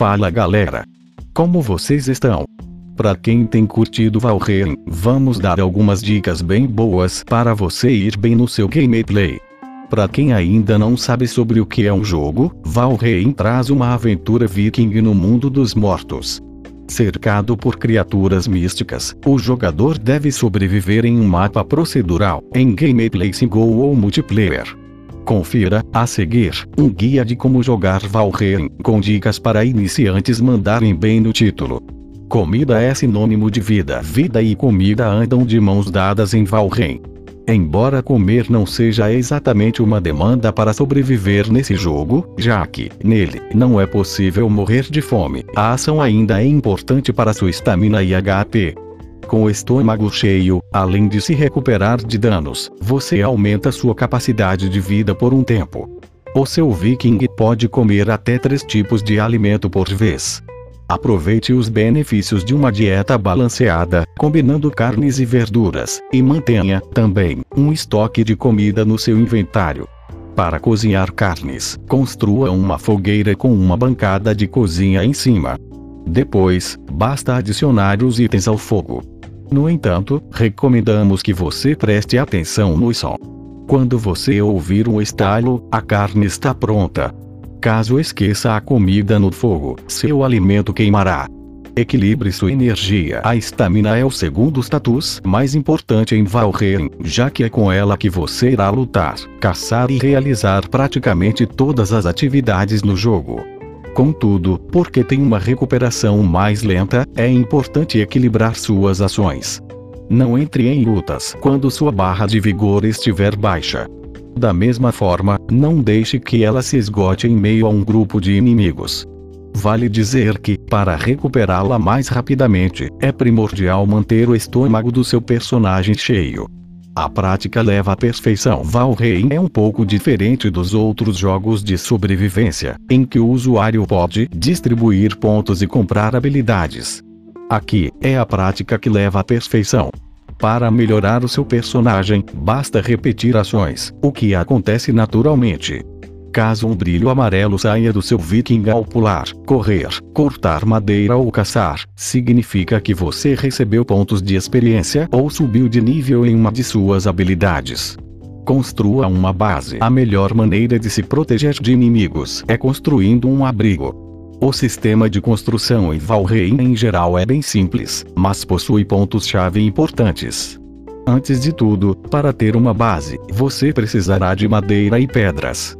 Fala galera! Como vocês estão? Para quem tem curtido Valheim, vamos dar algumas dicas bem boas para você ir bem no seu gameplay. Para quem ainda não sabe sobre o que é um jogo, Valheim traz uma aventura viking no mundo dos mortos. Cercado por criaturas místicas, o jogador deve sobreviver em um mapa procedural, em gameplay single ou multiplayer. Confira, a seguir, um guia de como jogar Valheim, com dicas para iniciantes mandarem bem no título. Comida é sinônimo de vida. Vida e comida andam de mãos dadas em Valheim. Embora comer não seja exatamente uma demanda para sobreviver nesse jogo, já que, nele, não é possível morrer de fome, a ação ainda é importante para sua estamina e HP. Com o estômago cheio, além de se recuperar de danos, você aumenta sua capacidade de vida por um tempo. O seu viking pode comer até três tipos de alimento por vez. Aproveite os benefícios de uma dieta balanceada, combinando carnes e verduras, e mantenha, também, um estoque de comida no seu inventário. Para cozinhar carnes, construa uma fogueira com uma bancada de cozinha em cima. Depois, basta adicionar os itens ao fogo. No entanto, recomendamos que você preste atenção no som. Quando você ouvir um estalo, a carne está pronta. Caso esqueça a comida no fogo, seu alimento queimará. Equilibre sua energia. A estamina é o segundo status mais importante em Valheim, já que é com ela que você irá lutar, caçar e realizar praticamente todas as atividades no jogo. Contudo, porque tem uma recuperação mais lenta, é importante equilibrar suas ações. Não entre em lutas quando sua barra de vigor estiver baixa. Da mesma forma, não deixe que ela se esgote em meio a um grupo de inimigos. Vale dizer que, para recuperá-la mais rapidamente, é primordial manter o estômago do seu personagem cheio. A prática leva à perfeição. Valheim é um pouco diferente dos outros jogos de sobrevivência, em que o usuário pode distribuir pontos e comprar habilidades. Aqui, é a prática que leva à perfeição. Para melhorar o seu personagem, basta repetir ações, o que acontece naturalmente. Caso um brilho amarelo saia do seu viking ao pular, correr, cortar madeira ou caçar, significa que você recebeu pontos de experiência ou subiu de nível em uma de suas habilidades. Construa uma base. A melhor maneira de se proteger de inimigos é construindo um abrigo. O sistema de construção em Valheim em geral é bem simples, mas possui pontos-chave importantes. Antes de tudo, para ter uma base, você precisará de madeira e pedras.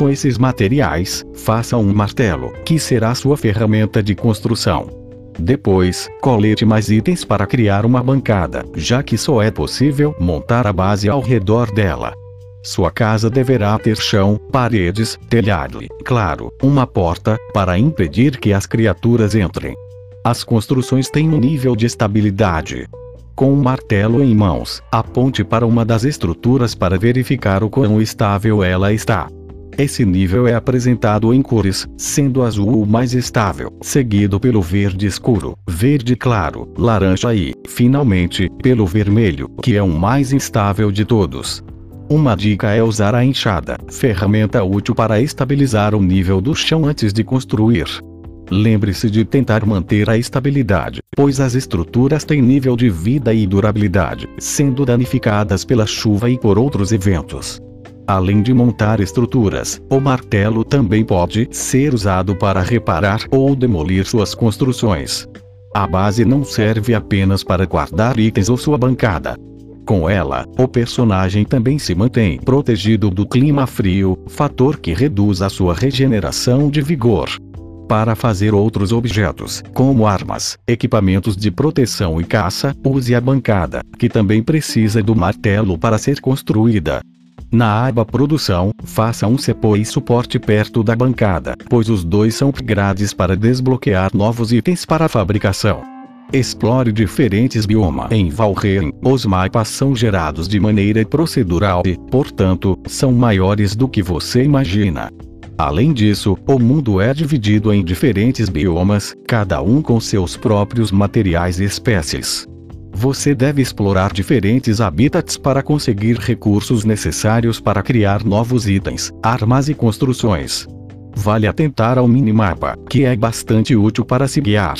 Com esses materiais, faça um martelo, que será sua ferramenta de construção. Depois, colete mais itens para criar uma bancada, já que só é possível montar a base ao redor dela. Sua casa deverá ter chão, paredes, telhado e, claro, uma porta, para impedir que as criaturas entrem. As construções têm um nível de estabilidade. Com um martelo em mãos, aponte para uma das estruturas para verificar o quão estável ela está. Esse nível é apresentado em cores, sendo azul o mais estável, seguido pelo verde escuro, verde claro, laranja e, finalmente, pelo vermelho, que é o mais instável de todos. Uma dica é usar a enxada, ferramenta útil para estabilizar o nível do chão antes de construir. Lembre-se de tentar manter a estabilidade, pois as estruturas têm nível de vida e durabilidade, sendo danificadas pela chuva e por outros eventos. Além de montar estruturas, o martelo também pode ser usado para reparar ou demolir suas construções. A base não serve apenas para guardar itens ou sua bancada, com ela, o personagem também se mantém protegido do clima frio, fator que reduz a sua regeneração de vigor. Para fazer outros objetos, como armas, equipamentos de proteção e caça, use a bancada, que também precisa do martelo para ser construída. Na aba Produção, faça um cepo e suporte perto da bancada, pois os dois são grades para desbloquear novos itens para a fabricação. Explore diferentes biomas. Em Valheim, os mapas são gerados de maneira procedural e, portanto, são maiores do que você imagina. Além disso, o mundo é dividido em diferentes biomas, cada um com seus próprios materiais e espécies. Você deve explorar diferentes habitats para conseguir recursos necessários para criar novos itens, armas e construções. Vale atentar ao minimapa, que é bastante útil para se guiar.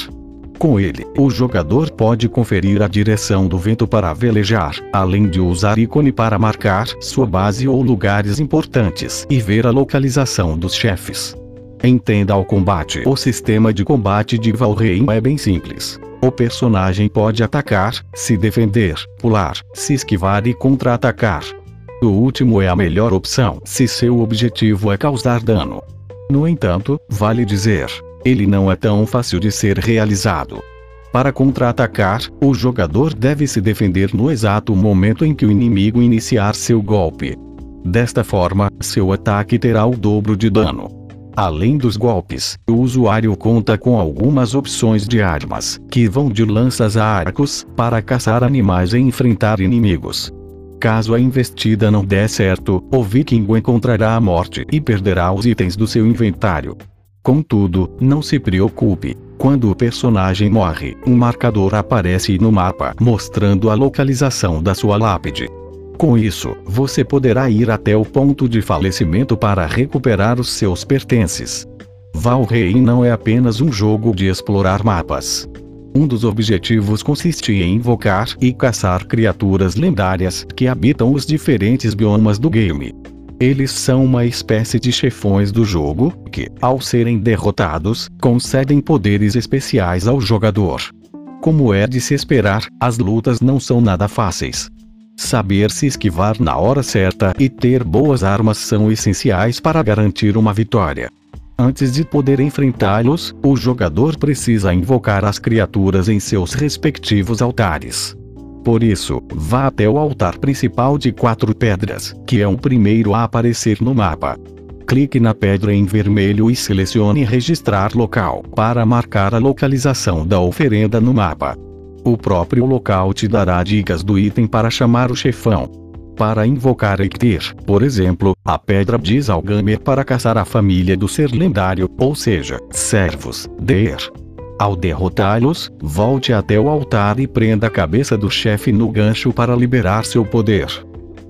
Com ele, o jogador pode conferir a direção do vento para velejar, além de usar ícone para marcar sua base ou lugares importantes e ver a localização dos chefes. Entenda o combate. O sistema de combate de Valheim é bem simples. O personagem pode atacar, se defender, pular, se esquivar e contra-atacar. O último é a melhor opção se seu objetivo é causar dano. No entanto, vale dizer, ele não é tão fácil de ser realizado. Para contra-atacar, o jogador deve se defender no exato momento em que o inimigo iniciar seu golpe. Desta forma, seu ataque terá o dobro de dano. Além dos golpes, o usuário conta com algumas opções de armas, que vão de lanças a arcos, para caçar animais e enfrentar inimigos. Caso a investida não der certo, o viking encontrará a morte e perderá os itens do seu inventário. Contudo, não se preocupe. Quando o personagem morre, um marcador aparece no mapa mostrando a localização da sua lápide. Com isso, você poderá ir até o ponto de falecimento para recuperar os seus pertences. Valheim não é apenas um jogo de explorar mapas. Um dos objetivos consistia em invocar e caçar criaturas lendárias que habitam os diferentes biomas do game. Eles são uma espécie de chefões do jogo, que, ao serem derrotados, concedem poderes especiais ao jogador. Como é de se esperar, as lutas não são nada fáceis. Saber se esquivar na hora certa e ter boas armas são essenciais para garantir uma vitória. Antes de poder enfrentá-los, o jogador precisa invocar as criaturas em seus respectivos altares. Por isso, vá até o altar principal de quatro pedras, que é o primeiro a aparecer no mapa. Clique na pedra em vermelho e selecione Registrar local para marcar a localização da oferenda no mapa. O próprio local te dará dicas do item para chamar o chefão. Para invocar Eikthyr, por exemplo, a pedra diz ao gamer para caçar a família do ser lendário, ou seja, servos, Der. Ao derrotá-los, volte até o altar e prenda a cabeça do chefe no gancho para liberar seu poder.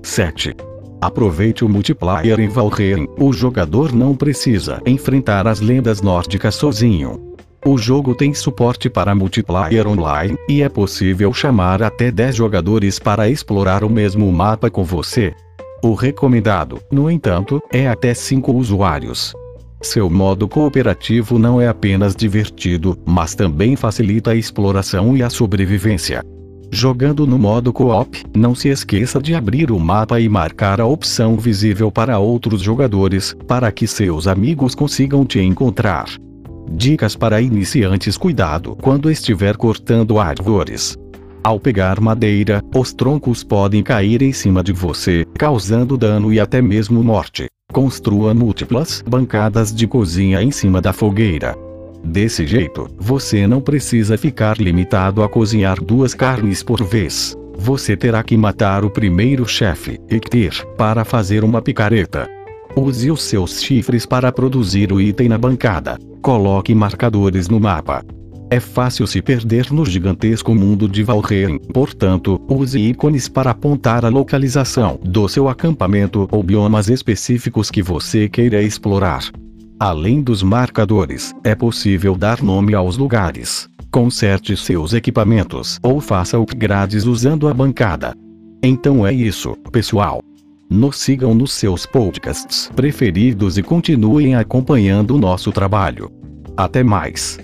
7. Aproveite o multiplayer em Valheim. O jogador não precisa enfrentar as lendas nórdicas sozinho. O jogo tem suporte para multiplayer online, e é possível chamar até 10 jogadores para explorar o mesmo mapa com você. O recomendado, no entanto, é até 5 usuários. Seu modo cooperativo não é apenas divertido, mas também facilita a exploração e a sobrevivência. Jogando no modo co-op, não se esqueça de abrir o mapa e marcar a opção visível para outros jogadores, para que seus amigos consigam te encontrar. Dicas para iniciantes: cuidado quando estiver cortando árvores. Ao pegar madeira, os troncos podem cair em cima de você, causando dano e até mesmo morte. Construa múltiplas bancadas de cozinha em cima da fogueira. Desse jeito, você não precisa ficar limitado a cozinhar duas carnes por vez. Você terá que matar o primeiro chefe, Ictir, para fazer uma picareta. Use os seus chifres para produzir o item na bancada. Coloque marcadores no mapa. É fácil se perder no gigantesco mundo de Valheim, portanto, use ícones para apontar a localização do seu acampamento ou biomas específicos que você queira explorar. Além dos marcadores, é possível dar nome aos lugares. Conserte seus equipamentos ou faça upgrades usando a bancada. Então é isso, pessoal. Nos sigam nos seus podcasts preferidos e continuem acompanhando o nosso trabalho. Até mais.